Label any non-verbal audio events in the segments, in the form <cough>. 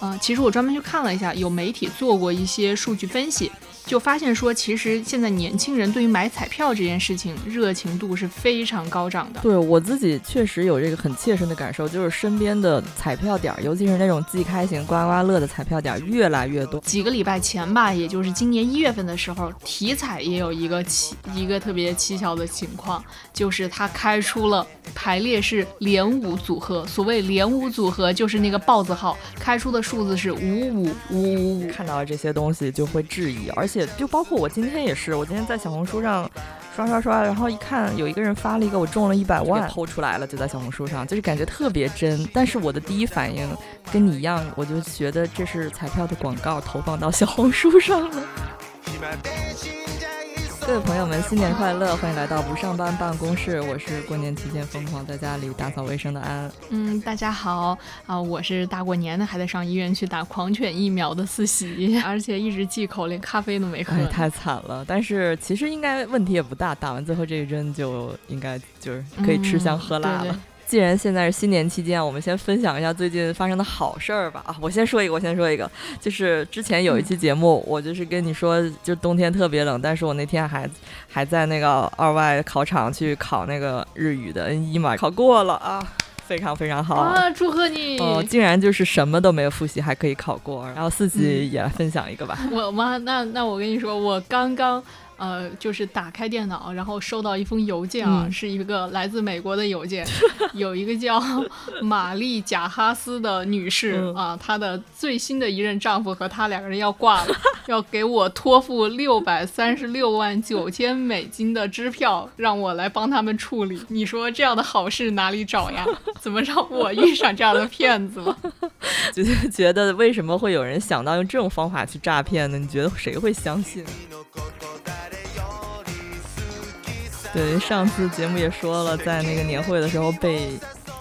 嗯，其实我专门去看了一下，有媒体做过一些数据分析。就发现说，其实现在年轻人对于买彩票这件事情热情度是非常高涨的。对我自己确实有这个很切身的感受，就是身边的彩票点，尤其是那种即开型刮刮乐的彩票点越来越多。几个礼拜前吧，也就是今年一月份的时候，体彩也有一个奇一个特别蹊跷的情况，就是它开出了排列是连五组合。所谓连五组合，就是那个豹子号开出的数字是五五五五五。看到这些东西就会质疑，而且。就包括我今天也是，我今天在小红书上刷刷刷，然后一看有一个人发了一个我中了一百万，偷出来了，就在小红书上，就是感觉特别真。但是我的第一反应跟你一样，我就觉得这是彩票的广告投放到小红书上了。各位朋友们，新年快乐！欢迎来到不上班办公室，我是过年期间疯狂在家里打扫卫生的安。嗯，大家好啊，我是大过年的还得上医院去打狂犬疫苗的四喜，<laughs> 而且一直忌口，连咖啡都没喝，太惨了。但是其实应该问题也不大，打完最后这一针就应该就是可以吃香喝辣了。既然现在是新年期间，我们先分享一下最近发生的好事儿吧。啊，我先说一个，我先说一个，就是之前有一期节目，我就是跟你说，就冬天特别冷，但是我那天还还在那个二外考场去考那个日语的 N 一嘛，考过了啊，非常非常好啊，祝贺你！哦，竟然就是什么都没有复习还可以考过，然后四级也分享一个吧。我妈？那那我跟你说，我刚刚。呃，就是打开电脑，然后收到一封邮件啊，是一个来自美国的邮件，<laughs> 有一个叫 <laughs> 玛丽贾哈斯的女士啊，她的最新的一任丈夫和她两个人要挂了，<laughs> 要给我托付六百三十六万九千美金的支票，让我来帮他们处理。你说这样的好事哪里找呀？怎么让我遇上这样的骗子了？就是觉得为什么会有人想到用这种方法去诈骗呢？你觉得谁会相信？对，上次节目也说了，在那个年会的时候被。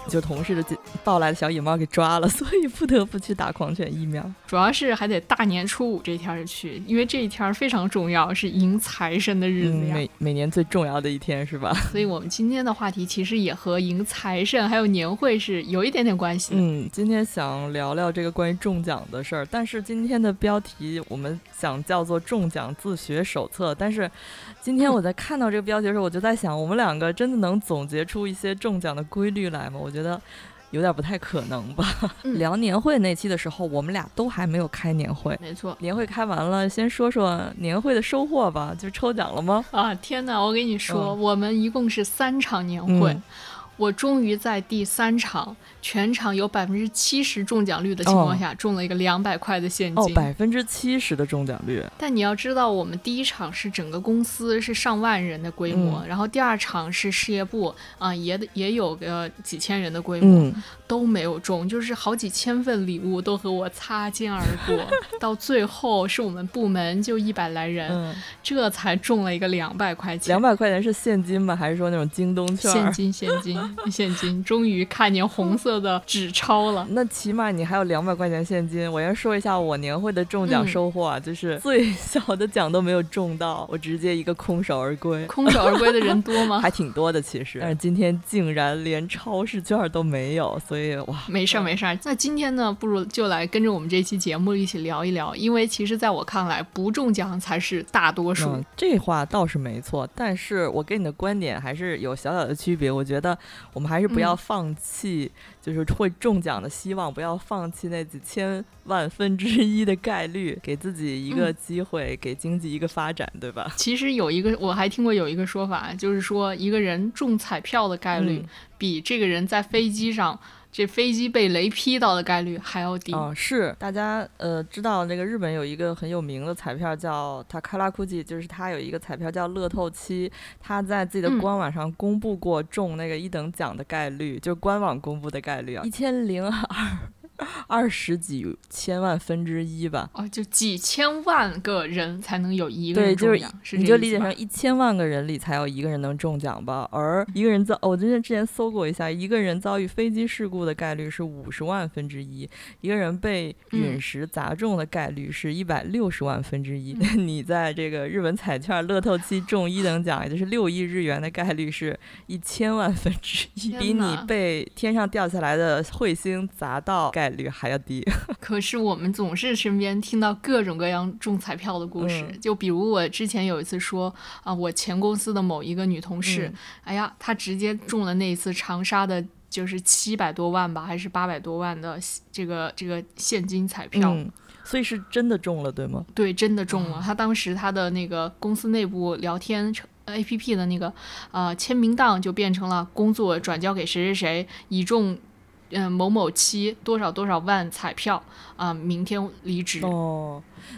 就同事的抱来的小野猫给抓了，所以不得不去打狂犬疫苗。主要是还得大年初五这天去，因为这一天非常重要，是迎财神的日子呀。每每年最重要的一天是吧？所以我们今天的话题其实也和迎财神还有年会是有一点点关系。嗯，今天想聊聊这个关于中奖的事儿，但是今天的标题我们想叫做中奖自学手册。但是今天我在看到这个标题的时候，我就在想，我们两个真的能总结出一些中奖的规律来吗？我觉觉得有点不太可能吧。<laughs> 聊年会那期的时候，我们俩都还没有开年会。没错，年会开完了，先说说年会的收获吧。就抽奖了吗？啊，天哪！我跟你说，我们一共是三场年会，我终于在第三场。全场有百分之七十中奖率的情况下，中了一个两百块的现金。哦，百分之七十的中奖率。但你要知道，我们第一场是整个公司是上万人的规模，然后第二场是事业部啊，也也有个几千人的规模，都没有中，就是好几千份礼物都和我擦肩而过。<laughs> 到最后是我们部门就一百来人，这才中了一个两百块钱。两百块钱是现金吗？还是说那种京东券？现金，现金，<laughs> 现金。终于看见红色。的纸钞了，那起码你还有两百块钱现金。我先说一下我年会的中奖收获啊，就是最小的奖都没有中到，我直接一个空手而归。空手而归的人多吗？<laughs> 还挺多的其实，但是今天竟然连超市券都没有，所以哇，没事儿没事儿。那今天呢，不如就来跟着我们这期节目一起聊一聊，因为其实在我看来，不中奖才是大多数。这话倒是没错，但是我跟你的观点还是有小小的区别。我觉得我们还是不要放弃。就是会中奖的希望，不要放弃那几千万分之一的概率，给自己一个机会，给经济一个发展，对吧？<laughs> 其实有一个，我还听过有一个说法，就是说一个人中彩票的概率，比这个人在飞机上。这飞机被雷劈到的概率还要低啊！是大家呃知道那个日本有一个很有名的彩票叫塔卡拉库吉，就是他有一个彩票叫乐透七，他在自己的官网上公布过中那个一等奖的概率，就是官网公布的概率概率啊，一千零二。<laughs> 二十几千万分之一吧，哦，就几千万个人才能有一个人中奖，你就理解成一千万个人里才有一个人能中奖吧。而一个人遭，我之前之前搜过一下，一个人遭遇飞机事故的概率是五十万分之一，一个人被陨石砸中的概率是一百六十万分之一。<laughs> 你在这个日本彩券乐透期中一等奖，也就是六亿日元的概率是一千万分之一，比你被天上掉下来的彗星砸到概。率还要低。<laughs> 可是我们总是身边听到各种各样中彩票的故事，就比如我之前有一次说啊，我前公司的某一个女同事，哎呀，她直接中了那一次长沙的。就是七百多万吧，还是八百多万的这个这个现金彩票，所以是真的中了，对吗？对，真的中了。他当时他的那个公司内部聊天 A P P 的那个呃签名档就变成了工作转交给谁谁谁，已中嗯某某期多少多少万彩票啊，明天离职。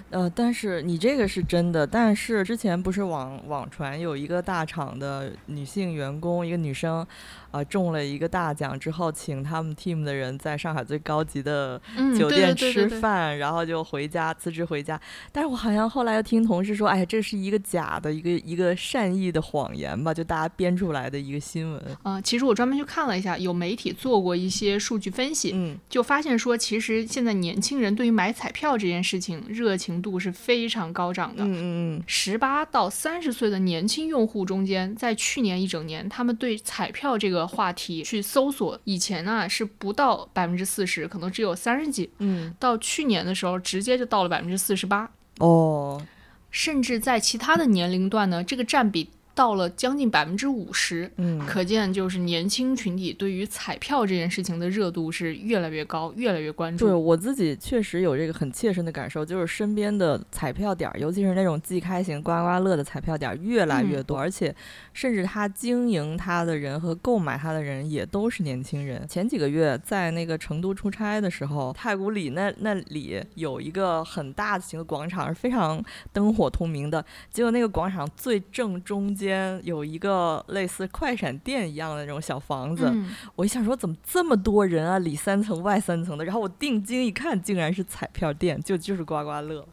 呃，但是你这个是真的，但是之前不是网网传有一个大厂的女性员工，一个女生。啊，中了一个大奖之后，请他们 team 的人在上海最高级的酒店吃饭，然后就回家辞职回家。但是我好像后来又听同事说，哎呀，这是一个假的，一个一个善意的谎言吧，就大家编出来的一个新闻。啊，其实我专门去看了一下，有媒体做过一些数据分析，嗯，就发现说，其实现在年轻人对于买彩票这件事情热情度是非常高涨的。嗯嗯嗯，十八到三十岁的年轻用户中间，在去年一整年，他们对彩票这个。话题去搜索，以前呢是不到百分之四十，可能只有三十几。嗯，到去年的时候，直接就到了百分之四十八。哦，甚至在其他的年龄段呢，这个占比。到了将近百分之五十，嗯，可见就是年轻群体对于彩票这件事情的热度是越来越高，越来越关注。对我自己确实有这个很切身的感受，就是身边的彩票点儿，尤其是那种即开型刮刮乐的彩票点越来越多，而且甚至他经营他的人和购买他的人也都是年轻人。前几个月在那个成都出差的时候，太古里那那里有一个很大型的广场，是非常灯火通明的。结果那个广场最正中。间有一个类似快闪店一样的那种小房子，我一想说怎么这么多人啊，里三层外三层的，然后我定睛一看，竟然是彩票店，就就是刮刮乐。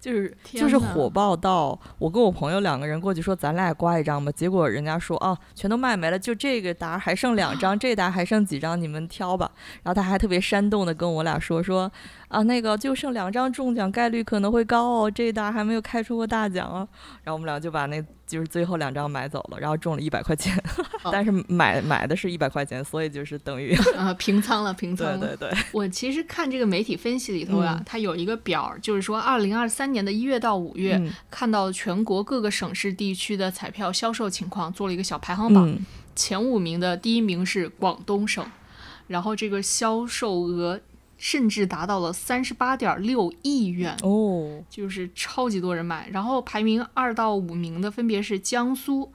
就是就是火爆到我跟我朋友两个人过去说咱俩刮一张吧，结果人家说啊全都卖没了，就这个沓还剩两张，<gasps> 这沓还剩几张，你们挑吧。然后他还特别煽动的跟我俩说说啊那个就剩两张中奖概率可能会高哦，这一沓还没有开出过大奖啊。然后我们俩就把那就是最后两张买走了，然后中了一百块钱，<laughs> 但是买买的是一百块钱，所以就是等于啊平仓了平仓。对对对，我其实看这个媒体分析里头啊，它有一个表，就是说二零二三。年的一月到五月，看到全国各个省市地区的彩票销售情况，做了一个小排行榜。前五名的第一名是广东省，然后这个销售额甚至达到了三十八点六亿元哦，就是超级多人买。然后排名二到五名的分别是江苏。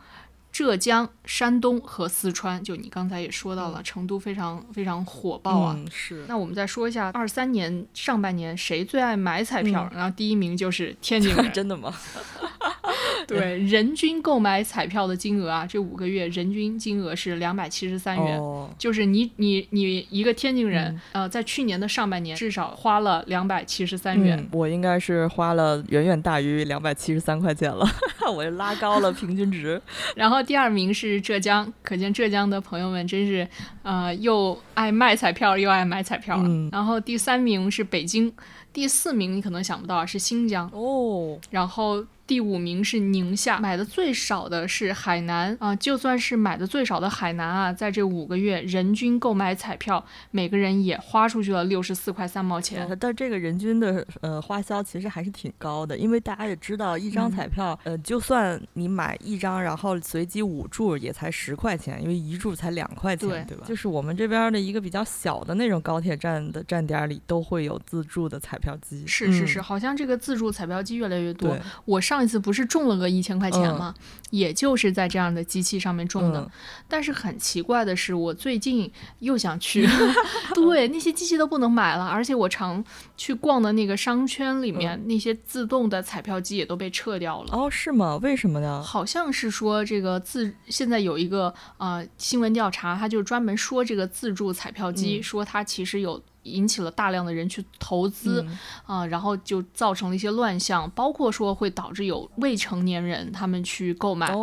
浙江、山东和四川，就你刚才也说到了，成都非常非常火爆啊。是。那我们再说一下二三年上半年谁最爱买彩票？然后第一名就是天津 <laughs> 人。真的吗？<laughs> <laughs> 对，人均购买彩票的金额啊，这五个月人均金额是两百七十三元。哦。就是你你你一个天津人，呃，在去年的上半年至少花了两百七十三元。我应该是花了远远大于两百七十三块钱了，<laughs> 我拉高了平均值。<laughs> 然后。第二名是浙江，可见浙江的朋友们真是，呃，又爱卖彩票又爱买彩票。然后第三名是北京，第四名你可能想不到是新疆哦。然后。第五名是宁夏，买的最少的是海南啊，就算是买的最少的海南啊，在这五个月人均购买彩票，每个人也花出去了六十四块三毛钱。但这个人均的呃花销其实还是挺高的，因为大家也知道，一张彩票呃，就算你买一张，然后随机五注也才十块钱，因为一注才两块钱，对吧？就是我们这边的一个比较小的那种高铁站的站点里都会有自助的彩票机。是是是，好像这个自助彩票机越来越多。我上。上一次不是中了个一千块钱吗？也就是在这样的机器上面中的。但是很奇怪的是，我最近又想去，<laughs> 对那些机器都不能买了，而且我常去逛的那个商圈里面，那些自动的彩票机也都被撤掉了。哦，是吗？为什么呢？好像是说这个自现在有一个呃新闻调查，他就专门说这个自助彩票机，说它其实有。引起了大量的人去投资啊，然后就造成了一些乱象，包括说会导致有未成年人他们去购买，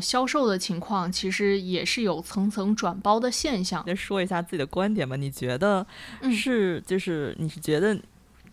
销售的情况其实也是有层层转包的现象。先说一下自己的观点吧，你觉得是就是你是觉得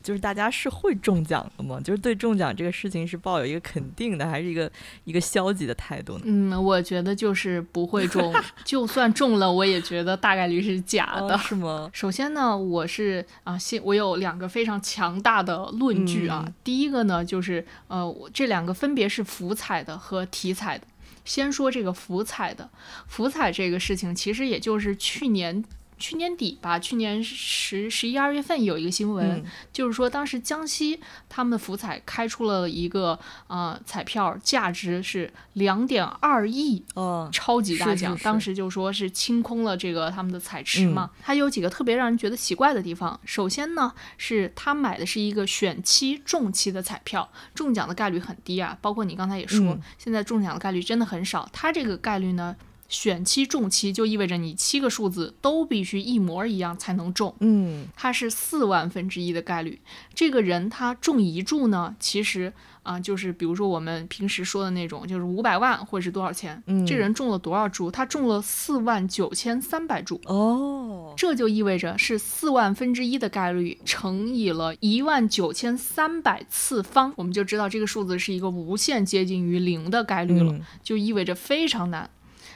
就是大家是会中奖的吗？就是对中奖这个事情是抱有一个肯定的，还是一个一个消极的态度呢？嗯，我觉得就是不会中，<laughs> 就算中了，我也觉得大概率是假的，是吗？首先呢，我是啊，先我有两个非常强大的论据啊。第一个呢，就是呃，我这两个分别是福彩的和体彩的。先说这个福彩的，福彩这个事情，其实也就是去年。去年底吧，去年十十一二月份有一个新闻，就是说当时江西他们的福彩开出了一个呃彩票，价值是两点二亿，哦，超级大奖。当时就说是清空了这个他们的彩池嘛。它有几个特别让人觉得奇怪的地方。首先呢，是他买的是一个选期中期的彩票，中奖的概率很低啊。包括你刚才也说，现在中奖的概率真的很少。它这个概率呢？选七中七就意味着你七个数字都必须一模一样才能中，嗯，它是四万分之一的概率。这个人他中一注呢，其实啊，就是比如说我们平时说的那种，就是五百万或者是多少钱，嗯，这人中了多少注？他中了四万九千三百注，哦，这就意味着是四万分之一的概率乘以了一万九千三百次方，我们就知道这个数字是一个无限接近于零的概率了，就意味着非常难。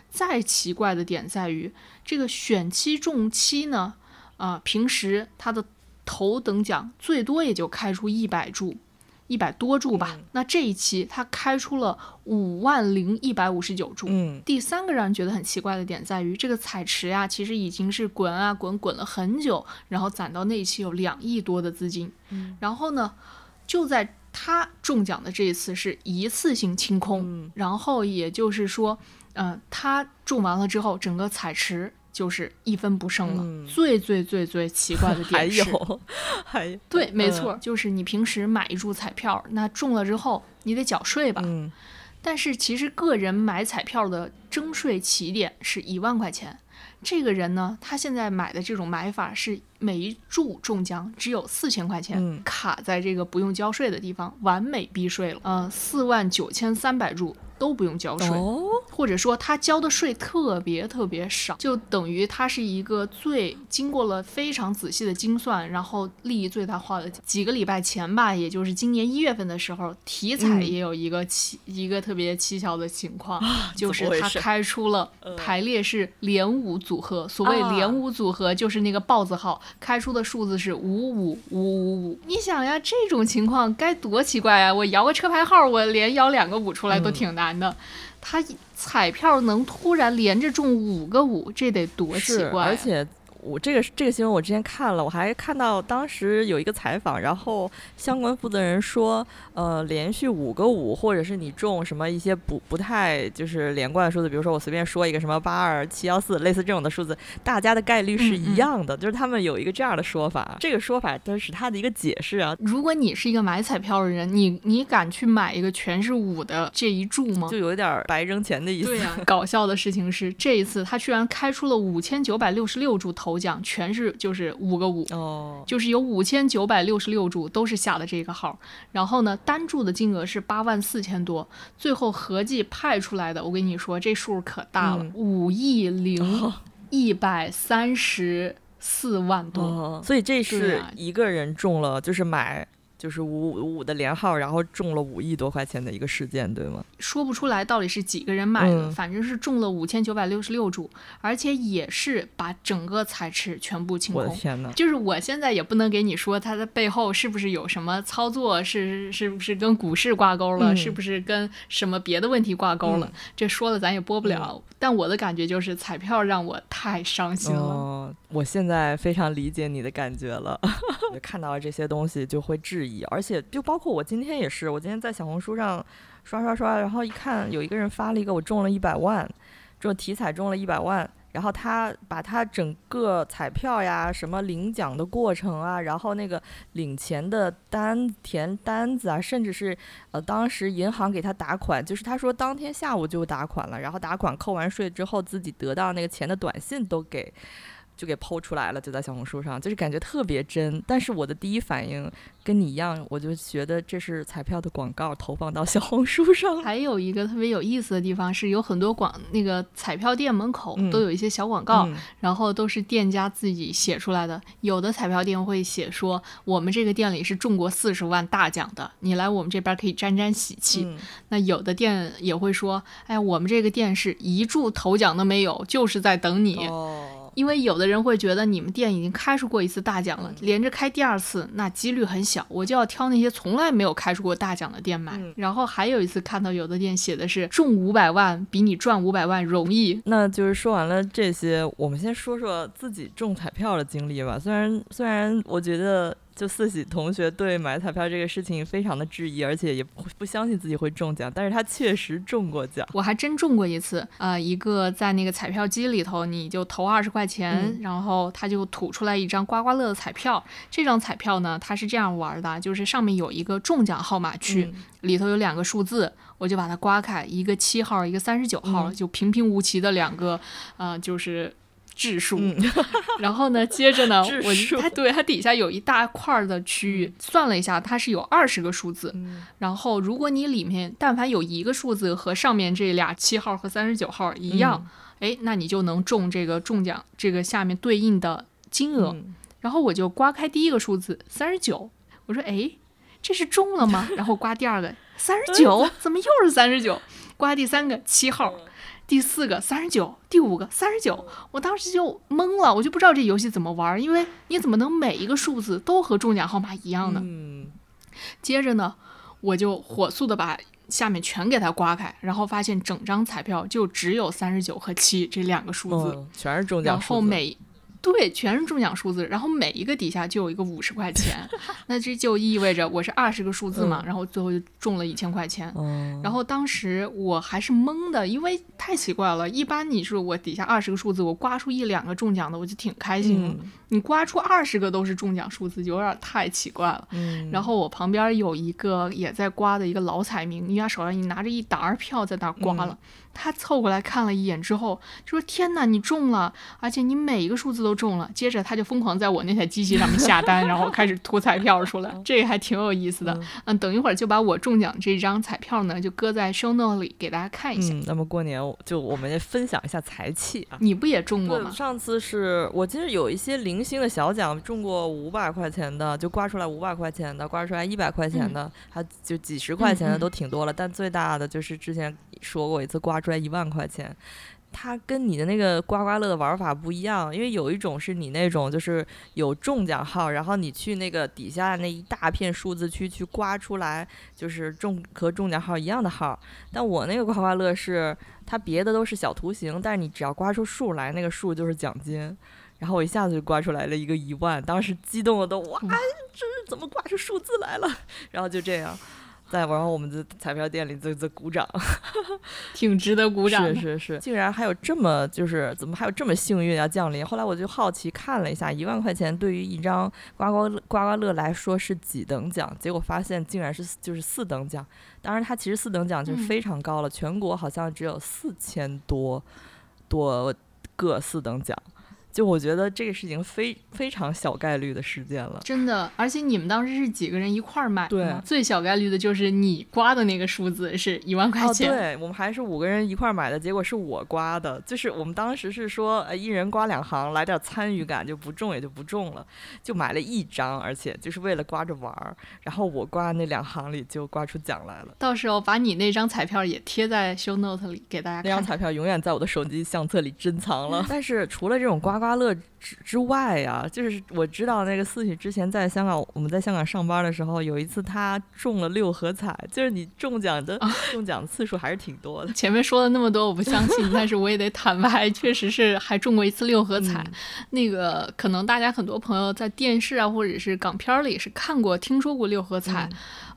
再奇怪的点在于，这个选期中期呢，啊，平时他的头等奖最多也就开出一百注，一百多注吧。那这一期他开出了五万零一百五十九注。嗯，第三个让人觉得很奇怪的点在于，这个彩池呀，其实已经是滚啊滚，滚了很久，然后攒到那一期有两亿多的资金。嗯，然后呢，就在他中奖的这一次是一次性清空，然后也就是说。嗯，他中完了之后，整个彩池就是一分不剩了。最最最最奇怪的点是，还有，还有对，没错，就是你平时买一注彩票，那中了之后你得缴税吧？嗯。但是其实个人买彩票的征税起点是一万块钱。这个人呢，他现在买的这种买法是每一注中奖只有四千块钱，卡在这个不用交税的地方，完美避税了。嗯，四万九千三百注。都不用交税，或者说他交的税特别特别少，就等于他是一个最经过了非常仔细的精算，然后利益最大化的。几个礼拜前吧，也就是今年一月份的时候，体彩也有一个蹊一个特别蹊跷的情况，<laughs> 就是他开出了排列是连五组合。所谓连五组合，就是那个豹子号开出的数字是五五五五五。你想呀，这种情况该多奇怪啊！我摇个车牌号，我连摇两个五出来都挺难。的，他彩票能突然连着中五个五，这得多奇怪！而且。我这个这个新闻我之前看了，我还看到当时有一个采访，然后相关负责人说，呃，连续五个五，或者是你中什么一些不不太就是连贯的数字，比如说我随便说一个什么八二七幺四，类似这种的数字，大家的概率是一样的，就是他们有一个这样的说法。这个说法都是他的一个解释啊。如果你是一个买彩票的人，你你敢去买一个全是五的这一注吗？就有点白扔钱的意思。对呀。搞笑的事情是，这一次他居然开出了五千九百六十六注头。头奖全是就是五个五哦，就是有五千九百六十六注都是下的这个号，然后呢单注的金额是八万四千多，最后合计派出来的，我跟你说这数可大了，五亿零一百三十四万多，所以这是一个人中了，就是买。就是五五五的连号，然后中了五亿多块钱的一个事件，对吗？说不出来到底是几个人买的，反正是中了五千九百六十六注，而且也是把整个彩池全部清空。我的天哪！就是我现在也不能给你说它的背后是不是有什么操作，是是不是跟股市挂钩了，是不是跟什么别的问题挂钩了？这说了咱也播不了。但我的感觉就是彩票让我太伤心了。我现在非常理解你的感觉了，<laughs> 看到了这些东西就会质疑，而且就包括我今天也是，我今天在小红书上刷刷刷，然后一看有一个人发了一个我中了一百万，这体彩中了一百万。然后他把他整个彩票呀，什么领奖的过程啊，然后那个领钱的单填单子啊，甚至是呃当时银行给他打款，就是他说当天下午就打款了，然后打款扣完税之后自己得到那个钱的短信都给就给剖出来了，就在小红书上，就是感觉特别真。但是我的第一反应跟你一样，我就觉得这是彩票的广告投放到小红书上。还有一个特别有意思的地方是，有很多广那个彩票店门口都有一些小广告，然后都是店家自己写出来的。有的彩票店会写说，我们这个店里是中过四十万大奖的，你来我们这边可以沾沾喜气。那有的店也会说，哎，我们这个店是一注头奖都没有，就是在等你。因为有的人会觉得你们店已经开出过一次大奖了，连着开第二次，那几率很小，我就要挑那些从来没有开出过大奖的店买。然后还有一次看到有的店写的是中五百万比你赚五百万容易。那就是说完了这些，我们先说说自己中彩票的经历吧。虽然虽然我觉得。就四喜同学对买彩票这个事情非常的质疑，而且也不不相信自己会中奖，但是他确实中过奖。我还真中过一次，呃，一个在那个彩票机里头，你就投二十块钱，然后他就吐出来一张刮刮乐的彩票。这张彩票呢，它是这样玩的，就是上面有一个中奖号码区，里头有两个数字，我就把它刮开，一个七号，一个三十九号，就平平无奇的两个，呃，就是。质数，<laughs> 然后呢，接着呢，<laughs> 我它对它底下有一大块的区域，算了一下，它是有二十个数字。然后如果你里面但凡有一个数字和上面这俩七号和三十九号一样，哎，那你就能中这个中奖这个下面对应的金额。然后我就刮开第一个数字三十九，我说哎，这是中了吗？<laughs> 然后刮第二个三十九，怎么又是三十九？刮第三个七号。第四个三十九，第五个三十九，我当时就懵了，我就不知道这游戏怎么玩，因为你怎么能每一个数字都和中奖号码一样呢？接着呢，我就火速的把下面全给它刮开，然后发现整张彩票就只有三十九和七这两个数字，全是中奖然后每对，全是中奖数字，然后每一个底下就有一个五十块钱，<laughs> 那这就意味着我是二十个数字嘛，然后最后就中了一千块钱。然后当时我还是懵的，因为太奇怪了。一般你说我底下二十个数字，我刮出一两个中奖的，我就挺开心了。你刮出二十个都是中奖数字，就有点太奇怪了。然后我旁边有一个也在刮的一个老彩民，因为他手上你拿着一沓票在那刮了。他凑过来看了一眼之后，就说：“天哪，你中了！而且你每一个数字都中了。”接着他就疯狂在我那台机器上面下单，然后开始吐彩票出来，<laughs> 这个还挺有意思的。嗯，等一会儿就把我中奖这张彩票呢，就搁在 show note 里给大家看一下。嗯，那么过年就我们分享一下财气啊。你不也中过吗？上次是我记得有一些零星的小奖，中过五百块钱的，就刮出来五百块钱的，刮出来一百块钱的，还就几十块钱的都挺多了。但最大的就是之前说过一次刮。出来一万块钱，它跟你的那个刮刮乐的玩法不一样，因为有一种是你那种就是有中奖号，然后你去那个底下那一大片数字区去刮出来，就是中和中奖号一样的号。但我那个刮刮乐是它别的都是小图形，但是你只要刮出数来，那个数就是奖金。然后我一下子就刮出来了一个一万，当时激动的都哇，这怎么刮出数字来了？<laughs> 然后就这样。在然后我们的彩票店里在在鼓掌，<laughs> 挺值得鼓掌。是是是，竟然还有这么就是怎么还有这么幸运要降临？后来我就好奇看了一下，一万块钱对于一张刮刮刮刮乐来说是几等奖？结果发现竟然是就是四等奖。当然，它其实四等奖就非常高了，全国好像只有四千多多个四等奖。就我觉得这个事情非非常小概率的事件了，真的。而且你们当时是几个人一块儿买对，最小概率的就是你刮的那个数字是一万块钱。对，我们还是五个人一块儿买的，结果是我刮的。就是我们当时是说，呃，一人刮两行，来点参与感，就不中也就不中了，就买了一张，而且就是为了刮着玩儿。然后我刮那两行里就刮出奖来了。到时候把你那张彩票也贴在 show note 里给大家。那张彩票永远在我的手机相册里珍藏了。<laughs> 但是除了这种刮。刮乐之之外呀，就是我知道那个四喜之前在香港，我们在香港上班的时候，有一次他中了六合彩，就是你中奖的中奖次数还是挺多的。前面说了那么多，我不相信，但是我也得坦白，确实是还中过一次六合彩。那个可能大家很多朋友在电视啊，或者是港片里是看过、听说过六合彩。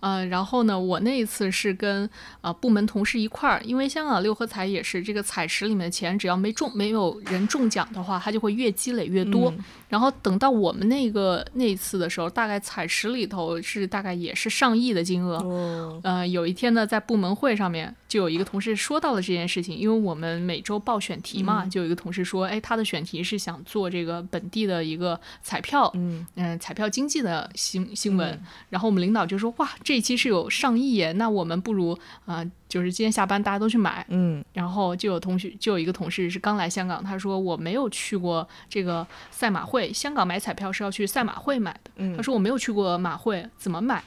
呃，然后呢，我那一次是跟呃部门同事一块儿，因为香港六合彩也是这个彩池里面的钱，只要没中没有人中奖的话，它就会会越积累越多。然后等到我们那个那一次的时候，大概彩池里头是大概也是上亿的金额。呃，有一天呢，在部门会上面，就有一个同事说到了这件事情，因为我们每周报选题嘛，就有一个同事说，哎，他的选题是想做这个本地的一个彩票，嗯嗯，彩票经济的新新闻。然后我们领导就说，哇，这一期是有上亿耶，那我们不如啊。就是今天下班大家都去买，嗯，然后就有同学就有一个同事是刚来香港，他说我没有去过这个赛马会，香港买彩票是要去赛马会买的，嗯，他说我没有去过马会，怎么买？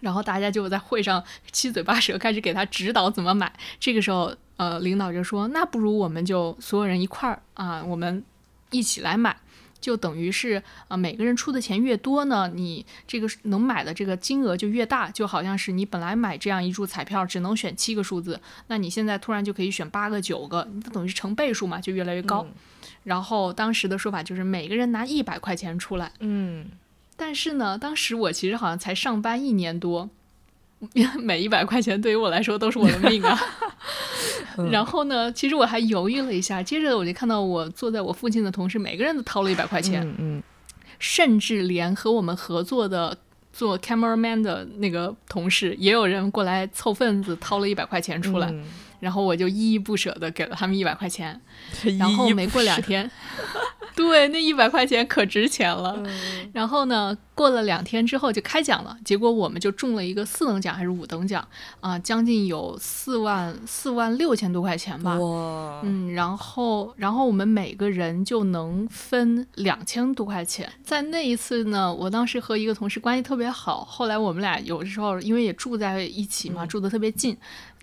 然后大家就在会上七嘴八舌开始给他指导怎么买。这个时候，呃，领导就说，那不如我们就所有人一块儿啊，我们一起来买。就等于是啊，每个人出的钱越多呢，你这个能买的这个金额就越大，就好像是你本来买这样一注彩票只能选七个数字，那你现在突然就可以选八个、九个，你等于是成倍数嘛，就越来越高。然后当时的说法就是每个人拿一百块钱出来，嗯，但是呢，当时我其实好像才上班一年多。<laughs> 每一百块钱对于我来说都是我的命啊！<laughs> 然后呢，其实我还犹豫了一下，接着我就看到我坐在我附近的同事，每个人都掏了一百块钱，嗯，甚至连和我们合作的做 cameraman 的那个同事，也有人过来凑份子，掏了一百块钱出来，然后我就依依不舍的给了他们一百块钱，<laughs> 然后没过两天。<laughs> 对，那一百块钱可值钱了。<laughs> 然后呢，过了两天之后就开奖了，结果我们就中了一个四等奖还是五等奖啊，将近有四万四万六千多块钱吧。哇，嗯，然后然后我们每个人就能分两千多块钱。在那一次呢，我当时和一个同事关系特别好，后来我们俩有的时候因为也住在一起嘛，住的特别近。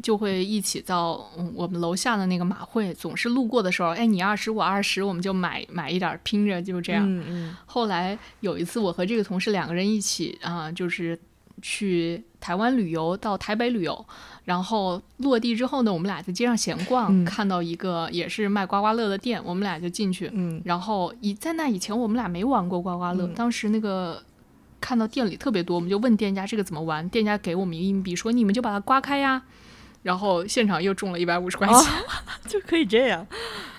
就会一起到我们楼下的那个马会，总是路过的时候，哎，你二十我二十，我们就买买一点拼着，就这样。嗯嗯。后来有一次，我和这个同事两个人一起啊，就是去台湾旅游，到台北旅游，然后落地之后呢，我们俩在街上闲逛，看到一个也是卖刮刮乐的店，我们俩就进去。嗯。然后以在那以前，我们俩没玩过刮刮乐，当时那个看到店里特别多，我们就问店家这个怎么玩，店家给我们一个硬币，说你们就把它刮开呀。然后现场又中了一百五十块钱，<laughs> 就可以这样，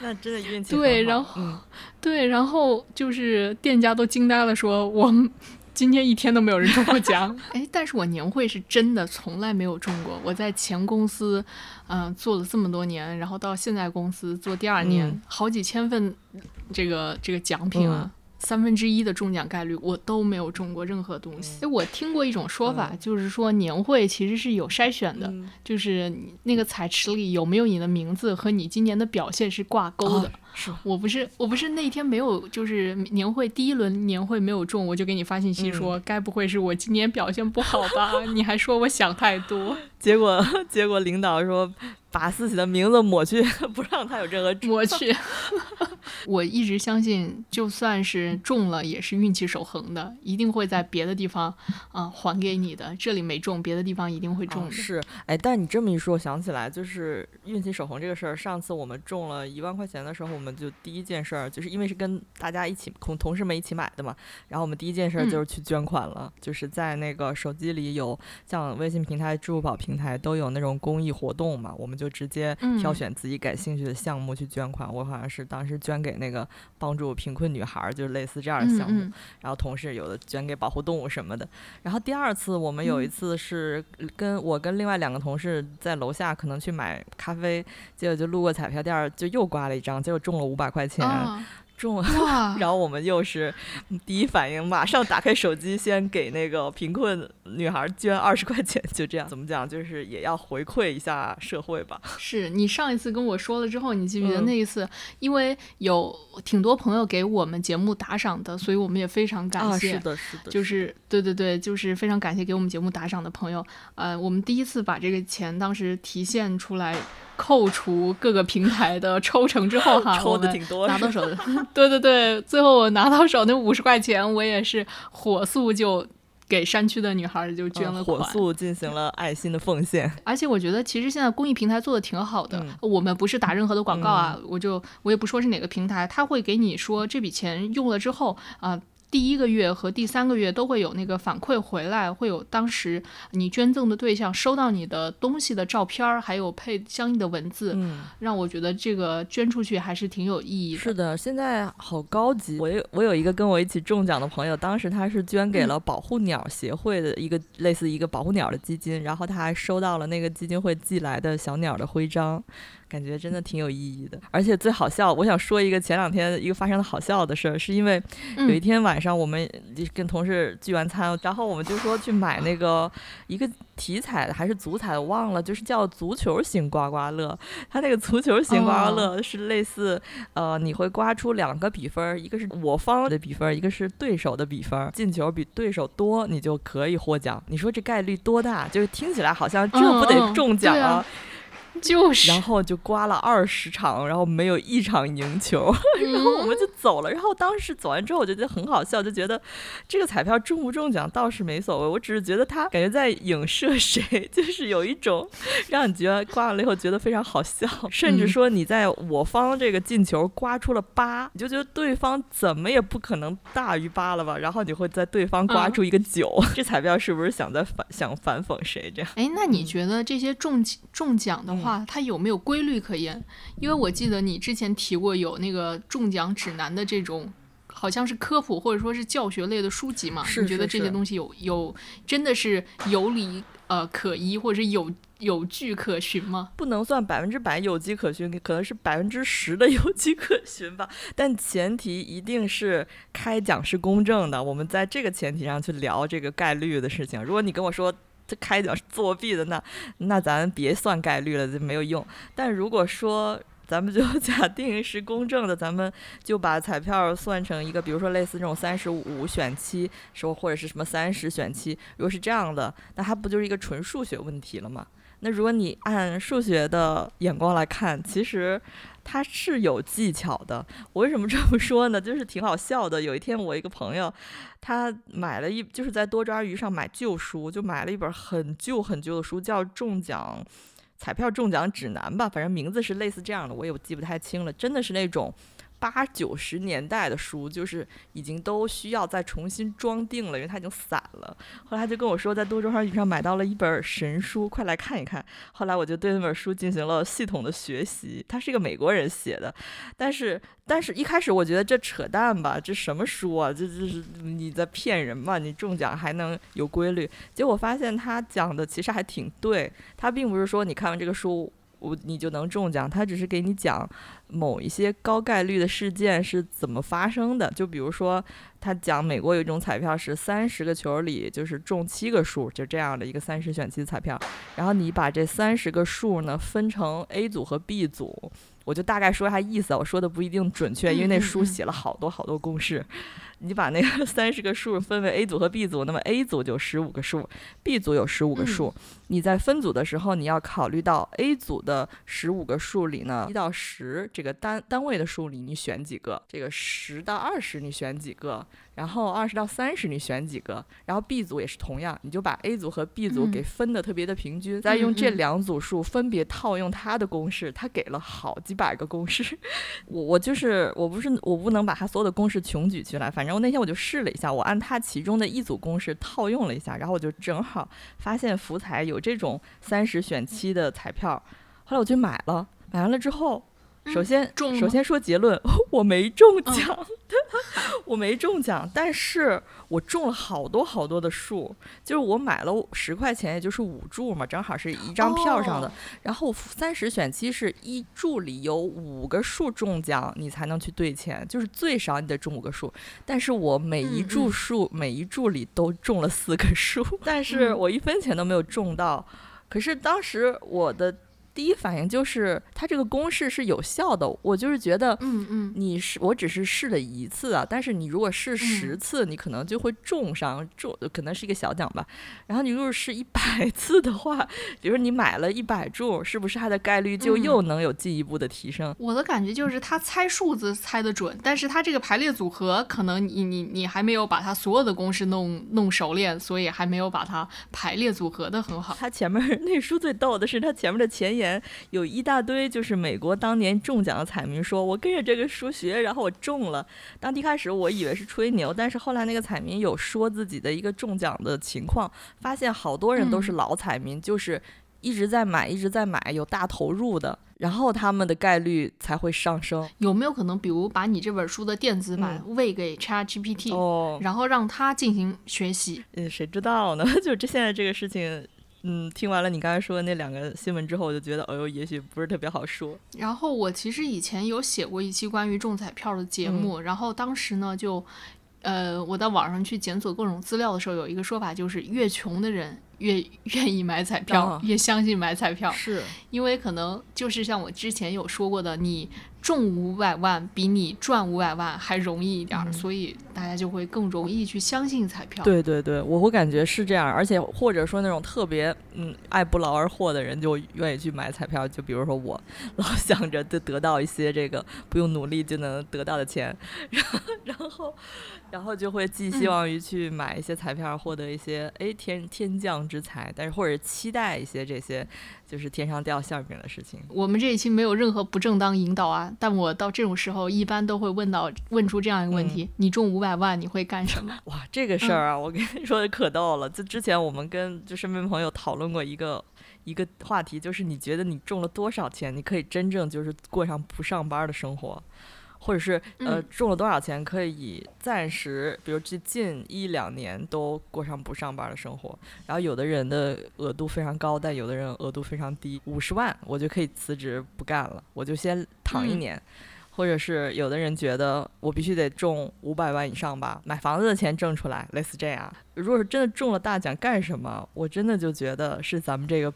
那真的运气对，然后 <laughs> 对，然后就是店家都惊呆了，说我们 <laughs> 今天一天都没有人中过奖。哎，但是我年会是真的从来没有中过。我在前公司，嗯，做了这么多年，然后到现在公司做第二年，好几千份这个这个奖品啊。三分之一的中奖概率，我都没有中过任何东西。哎，我听过一种说法，就是说年会其实是有筛选的，就是那个彩池里有没有你的名字和你今年的表现是挂钩的。是我不是我不是那天没有，就是年会第一轮年会没有中，我就给你发信息说，该不会是我今年表现不好吧？你还说我想太多，<laughs> 结果结果领导说。把自己的名字抹去，<laughs> 不让他有任何抹去。<laughs> 我一直相信，就算是中了，也是运气守恒的，一定会在别的地方啊还给你的。这里没中，别的地方一定会中的。是，哎，但你这么一说，我想起来，就是运气守恒这个事儿。上次我们中了一万块钱的时候，我们就第一件事儿，就是因为是跟大家一起同同事们一起买的嘛，然后我们第一件事儿就是去捐款了，就是在那个手机里有像微信平台、支付宝平台都有那种公益活动嘛，我们。就直接挑选自己感兴趣的项目去捐款。我好像是当时捐给那个帮助贫困女孩，就是类似这样的项目。然后同事有的捐给保护动物什么的。然后第二次我们有一次是跟我跟另外两个同事在楼下可能去买咖啡，结果就路过彩票店，就又刮了一张，结果中了五百块钱。中了，<laughs> 然后我们又是第一反应，马上打开手机，先给那个贫困女孩捐二十块钱，就这样。怎么讲？就是也要回馈一下社会吧。是你上一次跟我说了之后，你记不记得那一次？因为有挺多朋友给我们节目打赏的，所以我们也非常感谢。是的，是的。就是对对对，就是非常感谢给我们节目打赏的朋友。呃，我们第一次把这个钱当时提现出来。扣除各个平台的抽成之后，哈，<laughs> 抽的挺多，拿到手的，<laughs> 对对对，最后我拿到手那五十块钱，我也是火速就给山区的女孩就捐了款，火速进行了爱心的奉献。<laughs> 而且我觉得其实现在公益平台做的挺好的，我们不是打任何的广告啊，我就我也不说是哪个平台，他会给你说这笔钱用了之后啊。第一个月和第三个月都会有那个反馈回来，会有当时你捐赠的对象收到你的东西的照片儿，还有配相应的文字，嗯，让我觉得这个捐出去还是挺有意义的。是的，现在好高级。我有我有一个跟我一起中奖的朋友，当时他是捐给了保护鸟协会的一个类似一个保护鸟的基金，然后他还收到了那个基金会寄来的小鸟的徽章。感觉真的挺有意义的，而且最好笑，我想说一个前两天一个发生的好笑的事儿，是因为有一天晚上我们跟同事聚完餐，然后我们就说去买那个一个体彩的还是足彩的，我忘了，就是叫足球型刮刮乐。它那个足球型刮刮乐是类似，呃，你会刮出两个比分，一个是我方的比分，一个是对手的比分，进球比对手多，你就可以获奖。你说这概率多大？就是听起来好像这不得中奖啊？就是，然后就刮了二十场，然后没有一场赢球，然后我们就走了。然后当时走完之后，我就觉得很好笑，就觉得这个彩票中不中奖倒是没所谓，我只是觉得他感觉在影射谁，就是有一种让你觉得刮完了以后觉得非常好笑，甚至说你在我方这个进球刮出了八，你就觉得对方怎么也不可能大于八了吧？然后你会在对方刮出一个九，这彩票是不是想在反想反讽谁这样？哎，那你觉得这些中中奖的话？啊，它有没有规律可言？因为我记得你之前提过有那个中奖指南的这种，好像是科普或者说是教学类的书籍嘛？你觉得这些东西有有真的是有理呃可依，或者是有有据可循吗？不能算百分之百有迹可循，可能是百分之十的有迹可循吧。但前提一定是开奖是公正的。我们在这个前提上去聊这个概率的事情。如果你跟我说，这开奖是作弊的，那那咱别算概率了，就没有用。但如果说咱们就 <laughs> 假定是公正的，咱们就把彩票算成一个，比如说类似这种三十五选七，说或者是什么三十选七，如果是这样的，那它不就是一个纯数学问题了吗？那如果你按数学的眼光来看，其实。他是有技巧的，我为什么这么说呢？就是挺好笑的。有一天，我一个朋友，他买了一，就是在多抓鱼上买旧书，就买了一本很旧很旧的书，叫《中奖彩票中奖指南》吧，反正名字是类似这样的，我也记不太清了。真的是那种。八九十年代的书，就是已经都需要再重新装订了，因为它已经散了。后来他就跟我说，在多庄鱼上买到了一本神书，快来看一看。后来我就对那本书进行了系统的学习。他是一个美国人写的，但是，但是一开始我觉得这扯淡吧，这什么书啊？这这是你在骗人嘛？你中奖还能有规律？结果发现他讲的其实还挺对。他并不是说你看完这个书。我你就能中奖，他只是给你讲某一些高概率的事件是怎么发生的。就比如说，他讲美国有一种彩票是三十个球里就是中七个数，就这样的一个三十选七的彩票。然后你把这三十个数呢分成 A 组和 B 组，我就大概说一下意思，我说的不一定准确，因为那书写了好多好多公式。你把那个 <laughs> 三十个数分为 A 组和 B 组，那么 A 组就十五个数，B 组有十五个数。你在分组的时候，你要考虑到 A 组的十五个数里呢，一到十这个单单位的数里，你选几个？这个十到二十你选几个？然后二十到三十你选几个？然后 B 组也是同样，你就把 A 组和 B 组给分的特别的平均，再用这两组数分别套用它的公式，它给了好几百个公式。<laughs> 我我就是我不是我不能把它所有的公式穷举起来，反正我那天我就试了一下，我按它其中的一组公式套用了一下，然后我就正好发现福彩有这种三十选七的彩票，后来我去买了，买完了之后。首先，首先说结论，<laughs> 我没中奖，<laughs> 我没中奖，但是我中了好多好多的数，就是我买了十块钱，也就是五注嘛，正好是一张票上的。然后三十选七是一注里有五个数中奖，你才能去兑钱，就是最少你得中五个数。但是我每一注数，每一注里都中了四个数，<laughs> 但是我一分钱都没有中到。可是当时我的。第一反应就是它这个公式是有效的，我就是觉得，嗯嗯，你是我只是试了一次啊，但是你如果试十次，你可能就会中上中，可能是一个小奖吧。然后你如果试一百 <laughs> 次的话，比如说你买了一百注，是不是它的概率就又能有进一步的提升？我的感觉就是它猜数字猜得准，但是它这个排列组合可能你你你还没有把它所有的公式弄弄熟练，所以还没有把它排列组合的很好。它前面那书最逗的是它前面的前言。前有一大堆就是美国当年中奖的彩民说，我跟着这个书学，然后我中了。当一开始我以为是吹牛，但是后来那个彩民有说自己的一个中奖的情况，发现好多人都是老彩民，就是一直在买，一直在买，有大投入的。然后他们的概率才会上升。有没有可能，比如把你这本书的电子版喂给 ChatGPT，然后让它进行学习？嗯，谁知道呢？<laughs> 就这现在这个事情，嗯，听完了你刚才说的那两个新闻之后，我就觉得，哎呦，也许不是特别好说。然后我其实以前有写过一期关于中彩票的节目，然后当时呢，就，呃，我在网上去检索各种资料的时候，有一个说法就是，越穷的人。越愿意买彩票，越相信买彩票，是因为可能就是像我之前有说过的，你中五百万比你赚五百万还容易一点，所以大家就会更容易去相信彩票。对对对，我会感觉是这样，而且或者说那种特别嗯爱不劳而获的人就愿意去买彩票，就比如说我老想着得得到一些这个不用努力就能得到的钱，然后然后。然后就会寄希望于去买一些彩票，获得一些哎天天降之财，但是或者期待一些这些就是天上掉馅饼的事情。我们这一期没有任何不正当引导啊，但我到这种时候一般都会问到问出这样一个问题：你中五百万你会干什么？<laughs> 哇，这个事儿啊，我跟你说的可逗了。就之前我们跟就身边朋友讨论过一个一个话题，就是你觉得你中了多少钱，你可以真正就是过上不上班的生活？或者是呃中了多少钱可以暂时，比如这近一两年都过上不上班的生活。然后有的人的额度非常高，但有的人额度非常低，五十万我就可以辞职不干了，我就先躺一年。或者是有的人觉得我必须得中五百万以上吧，买房子的钱挣出来，类似这样。如果是真的中了大奖干什么？我真的就觉得是咱们这个。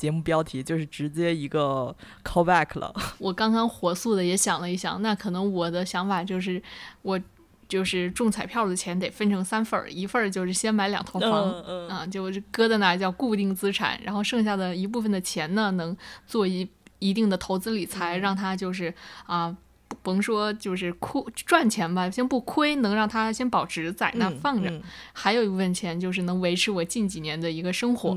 节目标题就是直接一个 callback 了。<laughs> 我刚刚火速的也想了一想，那可能我的想法就是，我就是中彩票的钱得分成三份儿，一份儿就是先买两套房，啊，就搁在那叫固定资产，然后剩下的一部分的钱呢，能做一一定的投资理财，让它就是啊，甭说就是亏赚钱吧，先不亏，能让它先保值在那放着，还有一部分钱就是能维持我近几年的一个生活。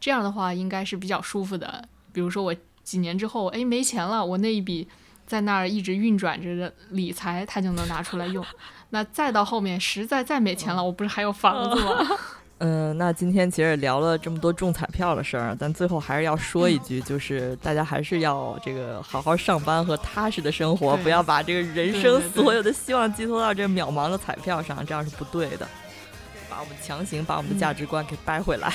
这样的话应该是比较舒服的。比如说我几年之后，哎，没钱了，我那一笔在那儿一直运转着的理财，它就能拿出来用。<laughs> 那再到后面实在再没钱了，我不是还有房子吗？嗯，<laughs> 那今天其实聊了这么多中彩票的事儿，但最后还是要说一句，就是大家还是要这个好好上班和踏实的生活，不要把这个人生所有的希望寄托到这渺茫的彩票上，这样是不对的。把我们强行把我们的价值观给掰回来。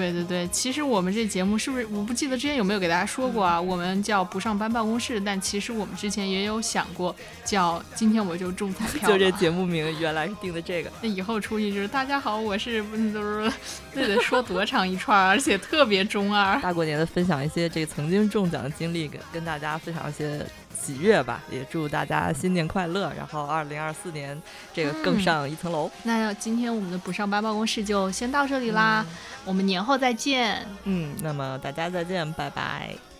对对对，其实我们这节目是不是我不记得之前有没有给大家说过啊？我们叫不上班办公室，但其实我们之前也有想过叫今天我就中彩票。<laughs> 就这节目名原来是定的这个。那以后出去就是大家好，我是都是 <laughs> 那得说多长一串，而且特别中二。大过年的分享一些这个曾经中奖的经历，跟跟大家分享一些。喜悦吧，也祝大家新年快乐，然后二零二四年这个更上一层楼。那今天我们的不上班办公室就先到这里啦，我们年后再见。嗯，那么大家再见，拜拜。